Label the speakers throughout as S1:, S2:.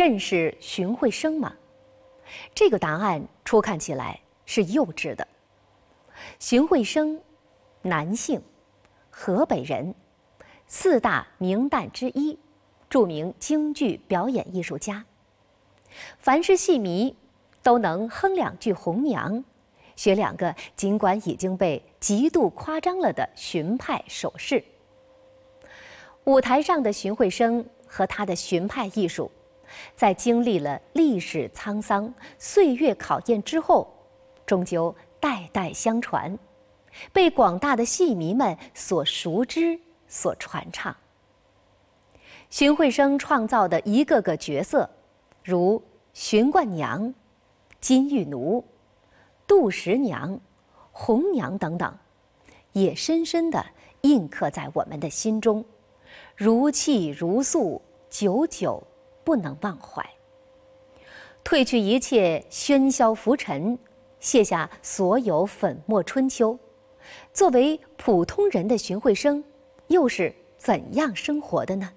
S1: 认识荀慧生吗？这个答案初看起来是幼稚的。荀慧生，男性，河北人，四大名旦之一，著名京剧表演艺术家。凡是戏迷，都能哼两句红娘，学两个尽管已经被极度夸张了的荀派手势。舞台上的荀慧生和他的荀派艺术，在经历了历史沧桑、岁月考验之后，终究代代相传，被广大的戏迷们所熟知、所传唱。荀慧生创造的一个个角色，如荀冠娘、金玉奴、杜十娘、红娘等等，也深深地印刻在我们的心中。如泣如诉，久久不能忘怀。褪去一切喧嚣浮尘，卸下所有粉墨春秋，作为普通人的荀慧生，又是怎样生活的呢？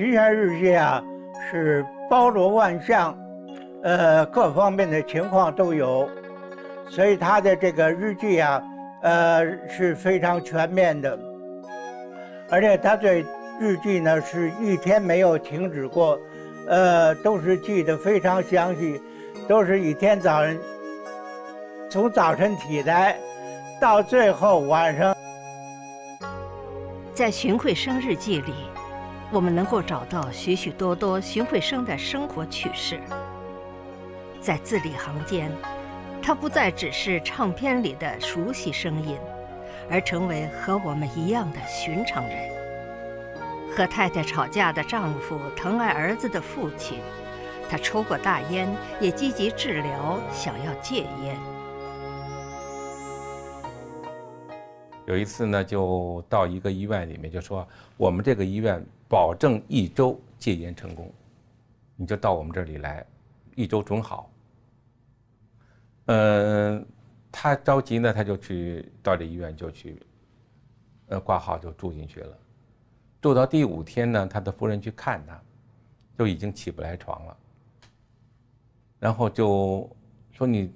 S2: 巡山日记啊，是包罗万象，呃，各方面的情况都有，所以他的这个日记啊，呃，是非常全面的，而且他对日记呢是一天没有停止过，呃，都是记得非常详细，都是一天早上从早晨起来到最后晚上，
S3: 在荀慧生日记里。我们能够找到许许多多荀慧生的生活趣事，在字里行间，他不再只是唱片里的熟悉声音，而成为和我们一样的寻常人。和太太吵架的丈夫，疼爱儿子的父亲，他抽过大烟，也积极治疗，想要戒烟。
S4: 有一次呢，就到一个医院里面，就说我们这个医院。保证一周戒烟成功，你就到我们这里来，一周准好。嗯，他着急呢，他就去到这医院就去，呃，挂号就住进去了。住到第五天呢，他的夫人去看他，就已经起不来床了。然后就说你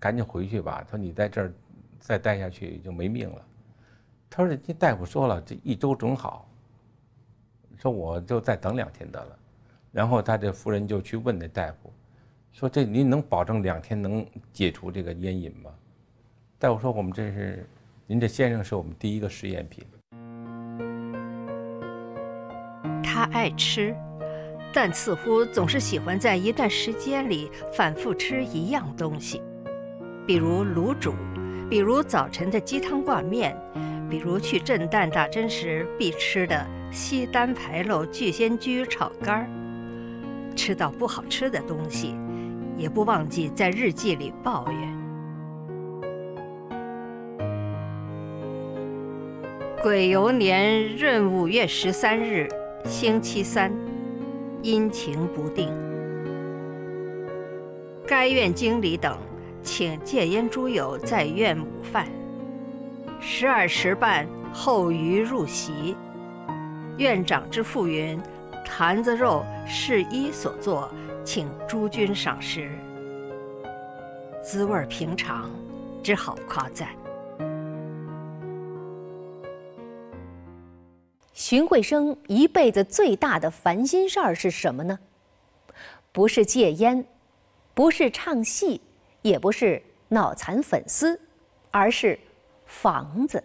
S4: 赶紧回去吧，说你在这儿再待下去就没命了。他说：“这大夫说了，这一周准好。”说我就再等两天得了，然后他这夫人就去问那大夫，说这您能保证两天能解除这个烟瘾吗？大夫说我们这是，您这先生是我们第一个试验品。
S3: 他爱吃，但似乎总是喜欢在一段时间里反复吃一样东西，比如卤煮，比如早晨的鸡汤挂面，比如去震旦打针时必吃的。西单牌楼聚仙居炒肝儿，吃到不好吃的东西，也不忘记在日记里抱怨。癸酉年闰五月十三日，星期三，阴晴不定。该院经理等请戒烟诸友在院午饭。十二时半后余入席。院长之父云：“坛子肉是一所作，请诸君赏识。”滋味平常，只好夸赞。
S1: 荀慧生一辈子最大的烦心事儿是什么呢？不是戒烟，不是唱戏，也不是脑残粉丝，而是房子。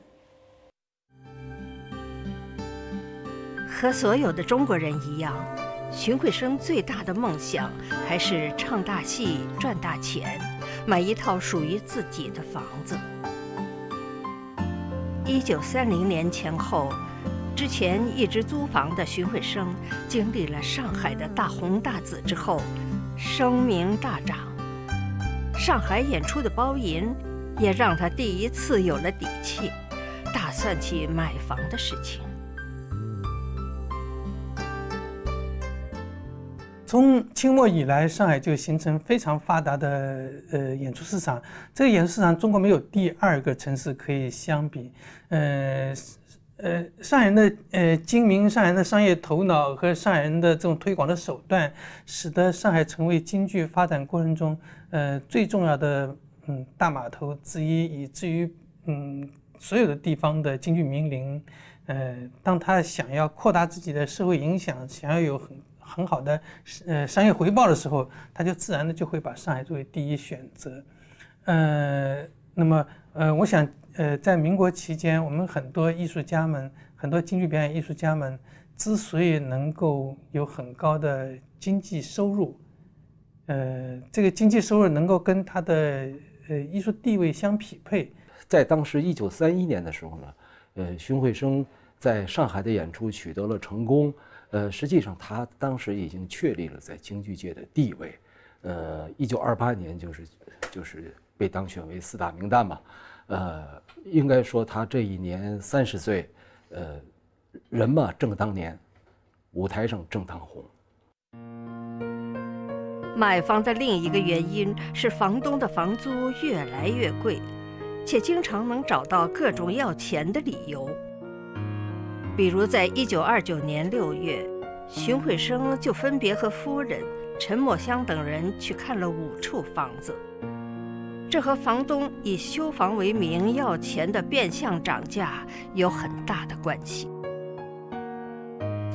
S3: 和所有的中国人一样，荀慧生最大的梦想还是唱大戏、赚大钱，买一套属于自己的房子。一九三零年前后，之前一直租房的荀慧生，经历了上海的大红大紫之后，声名大涨。上海演出的包银，也让他第一次有了底气，打算起买房的事情。
S5: 从清末以来，上海就形成非常发达的呃演出市场。这个演出市场，中国没有第二个城市可以相比。呃呃，上海人的呃精明，上海人的商业头脑和上海人的这种推广的手段，使得上海成为京剧发展过程中呃最重要的嗯大码头之一，以至于嗯所有的地方的京剧名伶，呃，当他想要扩大自己的社会影响，想要有很很好的呃商业回报的时候，他就自然的就会把上海作为第一选择。呃，那么呃，我想呃，在民国期间，我们很多艺术家们，很多京剧表演艺术家们，之所以能够有很高的经济收入，呃，这个经济收入能够跟他的呃艺术地位相匹配。
S6: 在当时一九三一年的时候呢，呃，荀慧生在上海的演出取得了成功。呃，实际上他当时已经确立了在京剧界的地位。呃，一九二八年就是就是被当选为四大名旦嘛。呃，应该说他这一年三十岁，呃，人嘛正当年，舞台上正当红。
S3: 买房的另一个原因是房东的房租越来越贵，且经常能找到各种要钱的理由。比如，在一九二九年六月，荀慧生就分别和夫人陈墨香等人去看了五处房子。这和房东以修房为名要钱的变相涨价有很大的关系。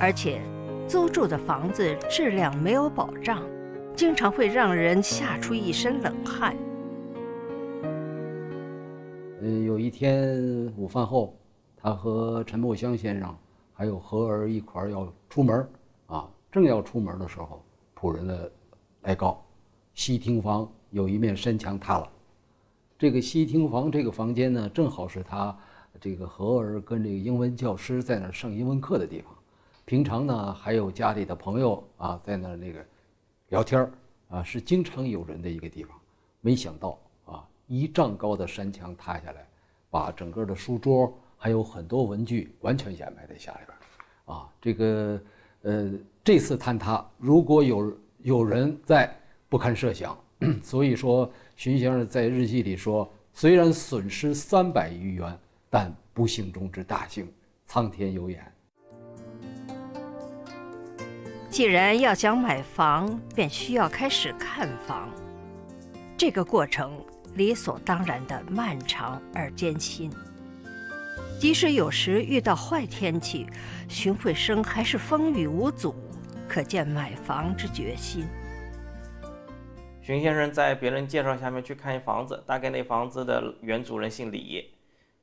S3: 而且，租住的房子质量没有保障，经常会让人吓出一身冷汗。
S6: 嗯，有一天午饭后。他和陈墨香先生还有何儿一块儿要出门啊，正要出门的时候，仆人的来告，西厅房有一面山墙塌了。这个西厅房这个房间呢，正好是他这个何儿跟这个英文教师在那儿上英文课的地方。平常呢，还有家里的朋友啊，在那儿那个聊天儿啊，是经常有人的一个地方。没想到啊，一丈高的山墙塌下来，把整个的书桌。还有很多文具完全掩埋在下里边啊，这个呃，这次坍塌如果有有人在，不堪设想。所以说，荀先生在日记里说，虽然损失三百余元，但不幸中之大幸，苍天有眼。
S3: 既然要想买房，便需要开始看房，这个过程理所当然的漫长而艰辛。即使有时遇到坏天气，荀慧生还是风雨无阻，可见买房之决心。
S7: 荀先生在别人介绍下面去看一房子，大概那房子的原主人姓李，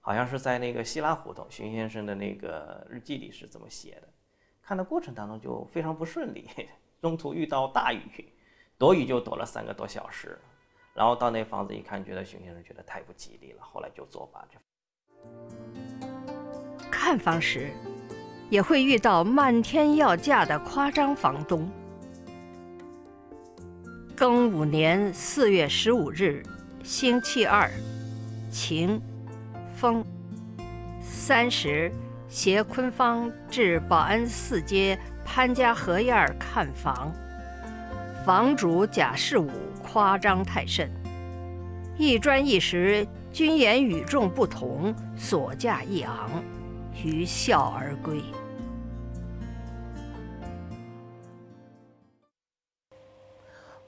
S7: 好像是在那个希拉胡同。荀先生的那个日记里是这么写的：看的过程当中就非常不顺利，中途遇到大雨，躲雨就躲了三个多小时，然后到那房子一看，觉得荀先生觉得太不吉利了，后来就作罢。
S3: 看房时，也会遇到漫天要价的夸张房东。庚午年四月十五日，星期二，晴，风。三时，携坤芳至保安四街潘家河沿看房。房主贾世武夸张太甚，一砖一石均言与众不同，所价一昂。于笑而归。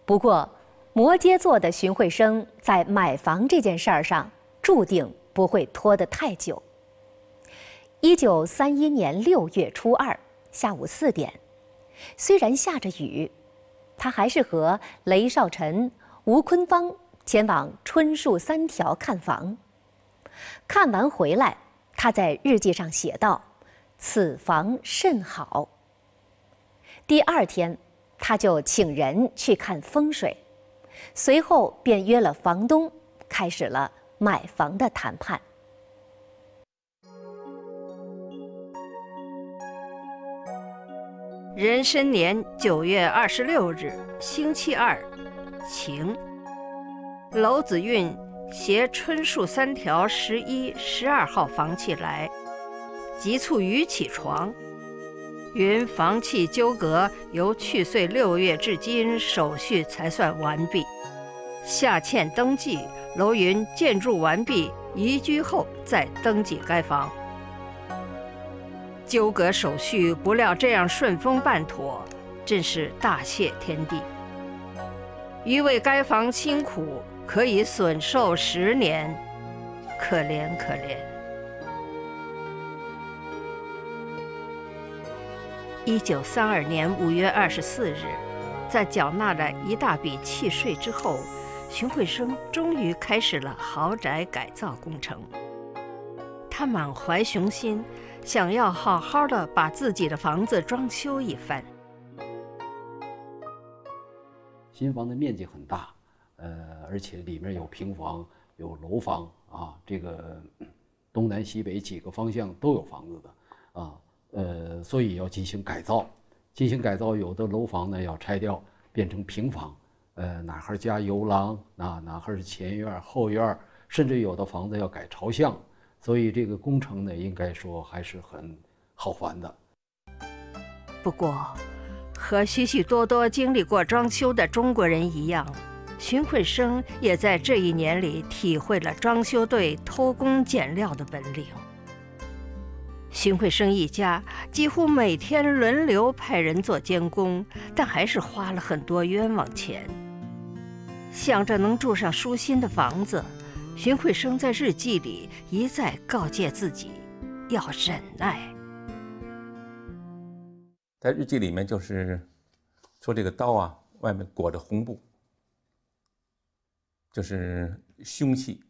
S1: 不过，摩羯座的荀慧生在买房这件事儿上，注定不会拖得太久。一九三一年六月初二下午四点，虽然下着雨，他还是和雷少臣、吴坤芳前往春树三条看房。看完回来。他在日记上写道：“此房甚好。”第二天，他就请人去看风水，随后便约了房东，开始了买房的谈判。
S3: 壬申年九月二十六日，星期二，晴。娄子运携春树三条十一、十二号房契来，急促于起床。云房契纠葛由去岁六月至今，手续才算完毕。下欠登记，楼云建筑完毕，移居后再登记该房。纠葛手续不料这样顺风办妥，真是大谢天地。余为该房辛苦，可以损寿十年，可怜可怜。一九三二年五月二十四日，在缴纳了一大笔契税之后，荀慧生终于开始了豪宅改造工程。他满怀雄心，想要好好的把自己的房子装修一番。
S6: 新房的面积很大，呃，而且里面有平房、有楼房啊，这个东南西北几个方向都有房子的啊。呃，所以要进行改造，进行改造，有的楼房呢要拆掉，变成平房，呃，哪哈加游廊，哪哪哈是前院后院，甚至有的房子要改朝向，所以这个工程呢，应该说还是很好还的。
S3: 不过，和许许多多经历过装修的中国人一样，荀慧生也在这一年里体会了装修队偷工减料的本领。荀慧生一家几乎每天轮流派人做监工，但还是花了很多冤枉钱。想着能住上舒心的房子，荀慧生在日记里一再告诫自己要忍耐。
S4: 在日记里面就是说这个刀啊，外面裹着红布，就是凶器，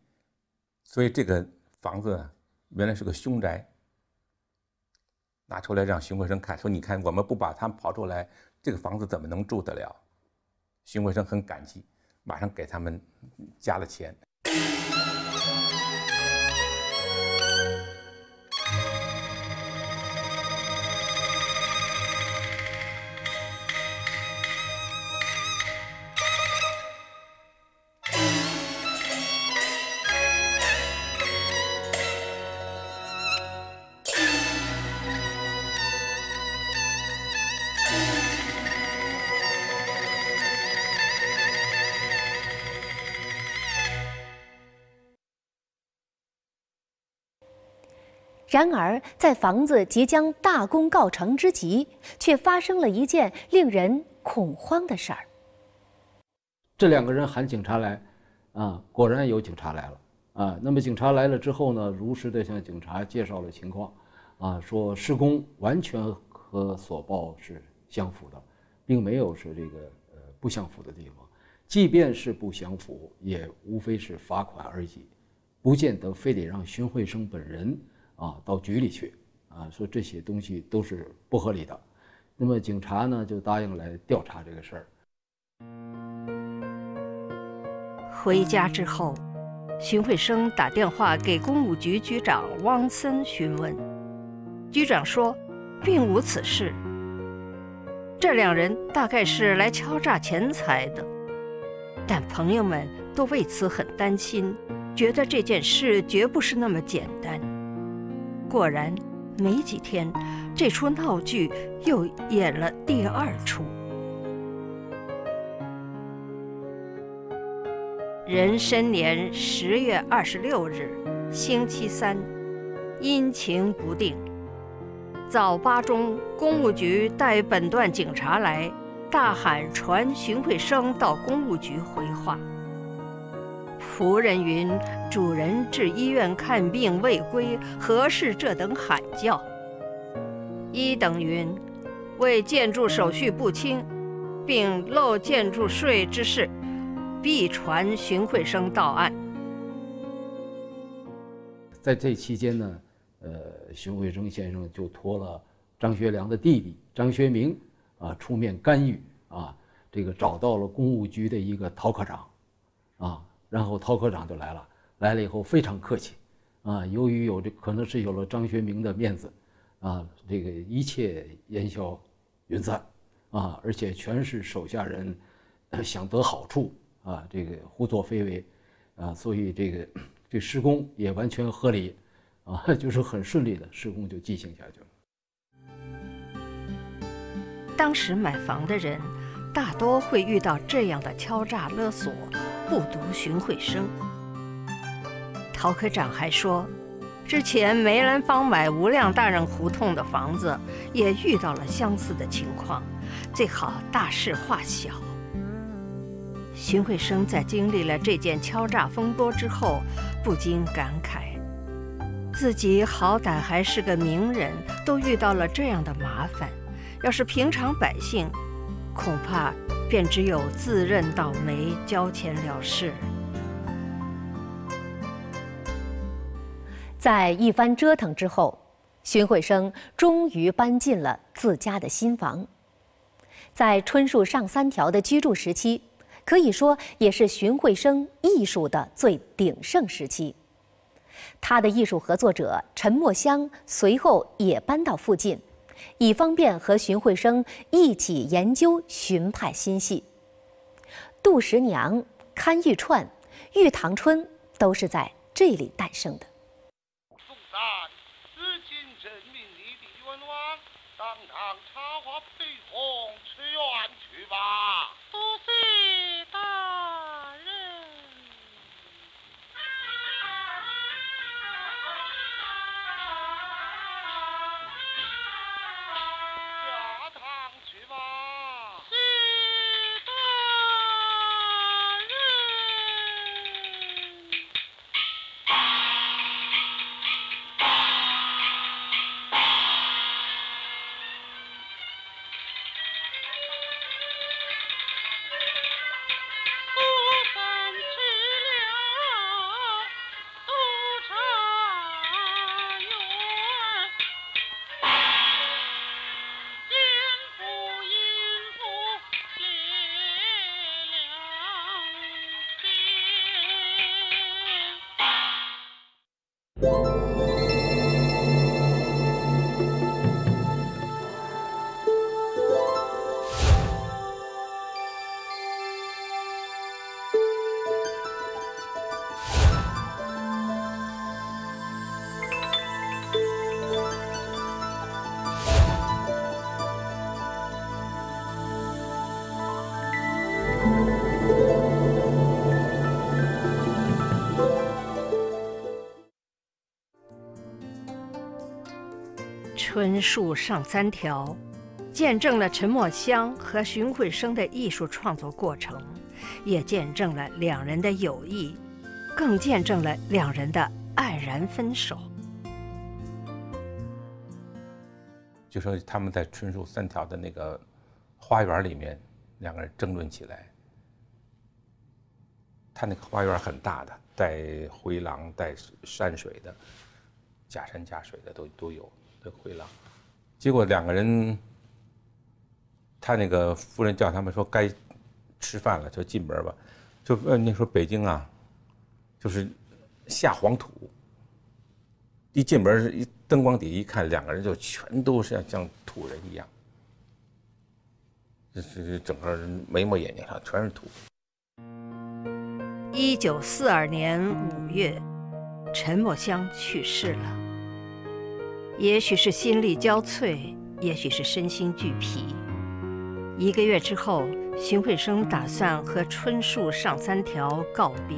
S4: 所以这个房子原来是个凶宅。拿出来让荀慧生看，说：“你看，我们不把他们刨出来，这个房子怎么能住得了？”荀慧生很感激，马上给他们加了钱。
S1: 然而，在房子即将大功告成之际，却发生了一件令人恐慌的事儿。
S6: 这两个人喊警察来，啊，果然有警察来了，啊，那么警察来了之后呢，如实的向警察介绍了情况，啊，说施工完全和所报是相符的，并没有是这个呃不相符的地方，即便是不相符，也无非是罚款而已，不见得非得让荀慧生本人。啊，到局里去，啊，说这些东西都是不合理的。那么警察呢，就答应来调查这个事儿。
S3: 回家之后，荀慧生打电话给公务局局长汪森询问，局长说，并无此事。这两人大概是来敲诈钱财的，但朋友们都为此很担心，觉得这件事绝不是那么简单。果然，没几天，这出闹剧又演了第二出。壬申年十月二十六日，星期三，阴晴不定。早八中，公务局带本段警察来，大喊传荀慧生到公务局回话。仆人云：“主人至医院看病未归，何事这等喊叫？”一等云：“为建筑手续不清，并漏建筑税之事，必传荀慧生到案。”
S6: 在这期间呢，呃，荀慧生先生就托了张学良的弟弟张学明啊出面干预啊，这个找到了公务局的一个陶科长，啊。然后陶科长就来了，来了以后非常客气，啊，由于有这可能是有了张学明的面子，啊，这个一切烟消云散，啊，而且全是手下人想得好处啊，这个胡作非为，啊，所以这个这施工也完全合理，啊，就是很顺利的施工就进行下去了。
S3: 当时买房的人大多会遇到这样的敲诈勒索，不读荀慧生。陶科长还说。之前梅兰芳买无量大人胡同的房子，也遇到了相似的情况，最好大事化小。荀慧生在经历了这件敲诈风波之后，不禁感慨：自己好歹还是个名人，都遇到了这样的麻烦，要是平常百姓，恐怕便只有自认倒霉、交钱了事。
S1: 在一番折腾之后，荀慧生终于搬进了自家的新房。在春树上三条的居住时期，可以说也是荀慧生艺术的最鼎盛时期。他的艺术合作者陈墨香随后也搬到附近，以方便和荀慧生一起研究荀派新戏。杜十娘、堪玉串、玉堂春都是在这里诞生的。
S3: 春树上三条，见证了陈墨香和荀慧生的艺术创作过程，也见证了两人的友谊，更见证了两人的黯然分手。
S4: 就说他们在春树三条的那个花园里面，两个人争论起来。他那个花园很大的，带回廊、带山水的，假山假水的都都有。回廊，结果两个人，他那个夫人叫他们说该吃饭了，就进门吧。就呃那时候北京啊，就是下黄土。一进门一灯光底一看，两个人就全都是像像土人一样，这这整个人眉毛眼睛上全是土。
S3: 一九四二年五月，陈墨香去世了。也许是心力交瘁，也许是身心俱疲。一个月之后，荀慧生打算和春树上三条告别。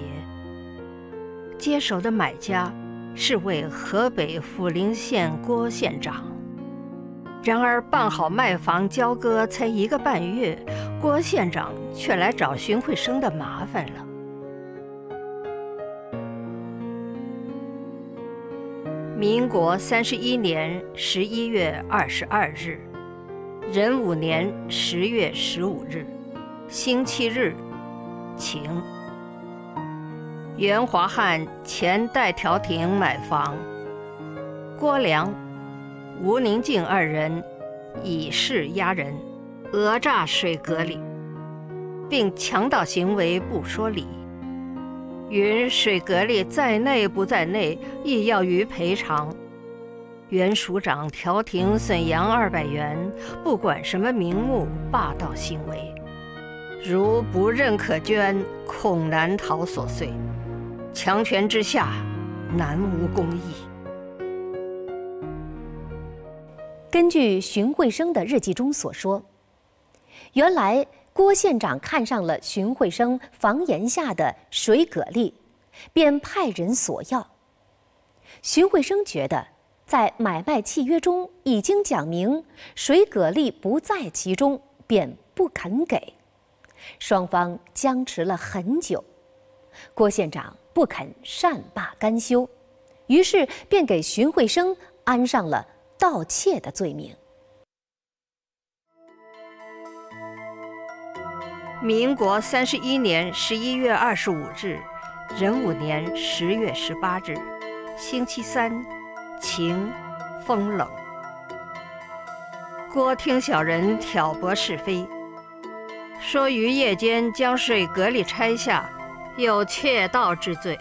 S3: 接手的买家是位河北阜陵县郭县长。然而，办好卖房交割才一个半月，郭县长却来找荀慧生的麻烦了。民国三十一年十一月二十二日，壬午年十月十五日，星期日，晴。袁华汉前代调停买房，郭良、吴宁静二人以势压人，讹诈水阁里，并强盗行为不说理。云水阁里在内不在内，亦要予赔偿。原署长调停损阳二百元，不管什么名目，霸道行为。如不认可捐，恐难逃所遂。强权之下，难无公义。
S1: 根据荀慧生的日记中所说，原来郭县长看上了荀慧生房檐下的水蛤蜊，便派人索要。荀慧生觉得。在买卖契约中已经讲明水蛤蜊不在其中，便不肯给。双方僵持了很久，郭县长不肯善罢甘休，于是便给荀慧生安上了盗窃的罪名。
S3: 民国三十一年十一月二十五日，壬午年十月十八日，星期三。晴，风冷。郭听小人挑拨是非，说于夜间将水隔离拆下，有窃盗之罪。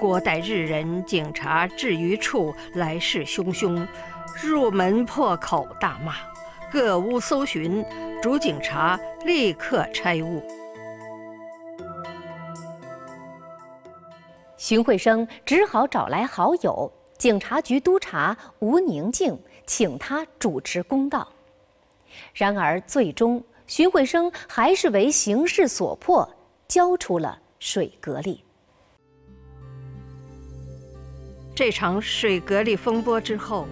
S3: 郭待日人警察至于处，来势汹汹，入门破口大骂，各屋搜寻，主警察立刻拆屋。
S1: 荀慧生只好找来好友警察局督察吴宁静，请他主持公道。然而，最终荀慧生还是为形势所迫，交出了水格力。
S3: 这场水格力风波之后，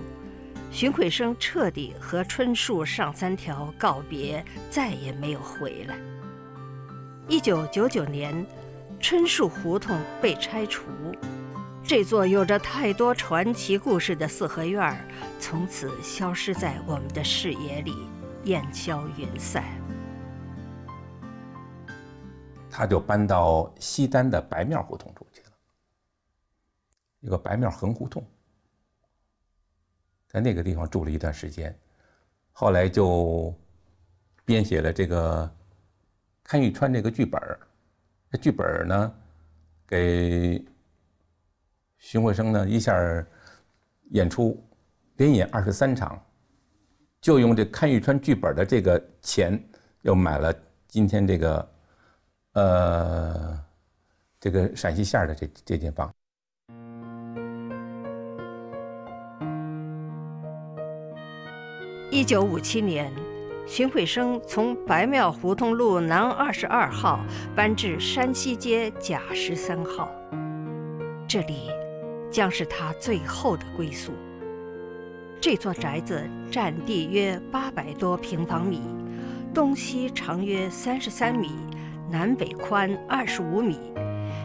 S3: 荀慧生彻底和春树上三条告别，再也没有回来。一九九九年。春树胡同被拆除，这座有着太多传奇故事的四合院儿从此消失在我们的视野里，烟消云散。
S4: 他就搬到西单的白庙胡同住去了，一个白庙横胡同，在那个地方住了一段时间，后来就编写了这个看玉川这个剧本儿。这剧本呢，给荀慧生呢一下演出，连演二十三场，就用这看玉川剧本的这个钱，又买了今天这个，呃，这个陕西线的这这间房。
S3: 一九五七年。荀慧生从白庙胡同路南二十二号搬至山西街甲十三号，这里将是他最后的归宿。这座宅子占地约八百多平方米，东西长约三十三米，南北宽二十五米，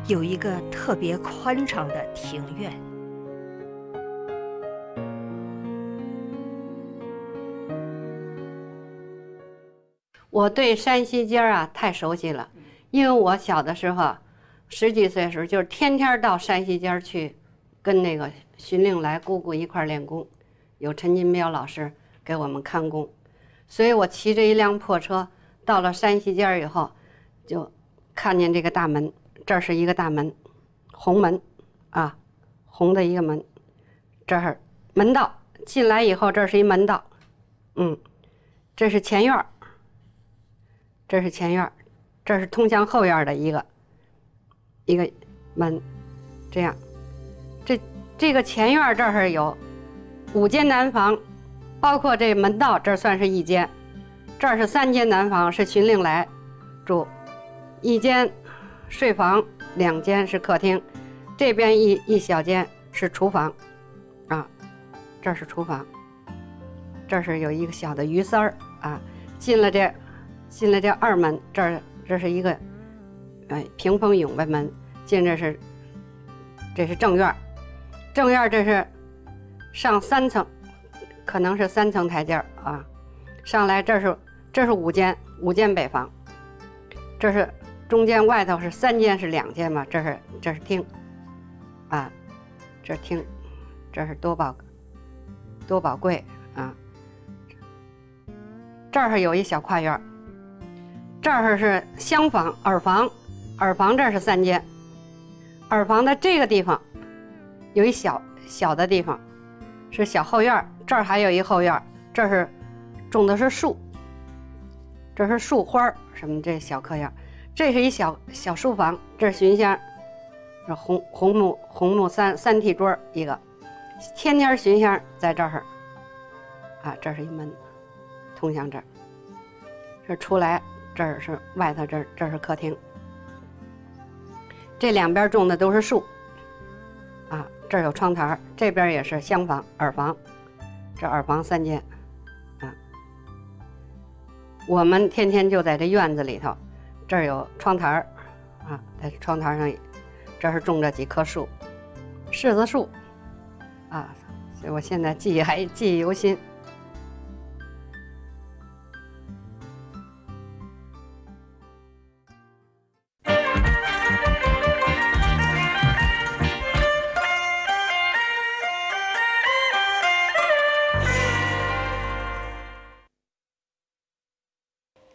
S3: 有一个特别宽敞的庭院。
S8: 我对山西街啊太熟悉了，因为我小的时候，十几岁的时候就是天天到山西街去，跟那个荀令来姑姑一块练功，有陈金彪老师给我们看功，所以我骑着一辆破车到了山西街以后，就看见这个大门，这是一个大门，红门，啊，红的一个门，这儿门道进来以后，这是一门道，嗯，这是前院儿。这是前院这是通向后院的一个一个门，这样，这这个前院这儿有五间南房，包括这门道，这算是一间，这儿是三间南房，是巡令来住，一间睡房，两间是客厅，这边一一小间是厨房，啊，这是厨房，这是有一个小的鱼丝儿啊，进了这。进来这二门，这儿这是一个，哎，屏风永卫门。进这是，这是正院正院这是上三层，可能是三层台阶啊。上来这是这是五间五间北房，这是中间外头是三间是两间嘛？这是这是厅，啊，这是厅，这是多宝多宝柜啊。这儿有一小跨院。这儿是厢房、耳房，耳房这是三间，耳房的这个地方有一小小的地方，是小后院儿，这儿还有一后院儿，这是种的是树，这是树花儿什么这小客院儿，这是一小小书房，这是熏香，这红红木红木三三屉桌一个，天天熏香在这儿，啊，这是一门，通向这儿，这出来这儿是外头这儿这儿是客厅，这两边种的都是树，啊，这儿有窗台儿，这边也是厢房耳房，这耳房三间，啊，我们天天就在这院子里头，这儿有窗台儿，啊，在窗台上，这是种着几棵树，柿子树，啊，所以我现在记忆还记忆犹新。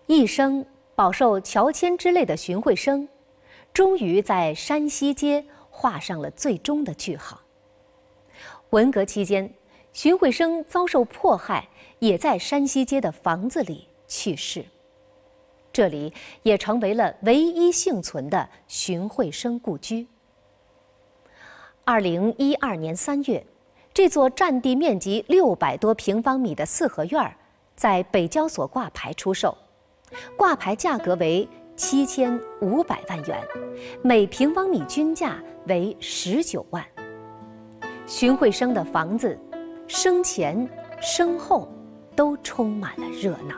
S1: 一生饱受乔迁之累的荀慧生，终于在山西街画上了最终的句号。文革期间，荀慧生遭受迫害，也在山西街的房子里去世。这里也成为了唯一幸存的荀慧生故居。二零一二年三月，这座占地面积六百多平方米的四合院儿，在北交所挂牌出售。挂牌价格为七千五百万元，每平方米均价为十九万。荀慧生的房子，生前、生后都充满了热闹。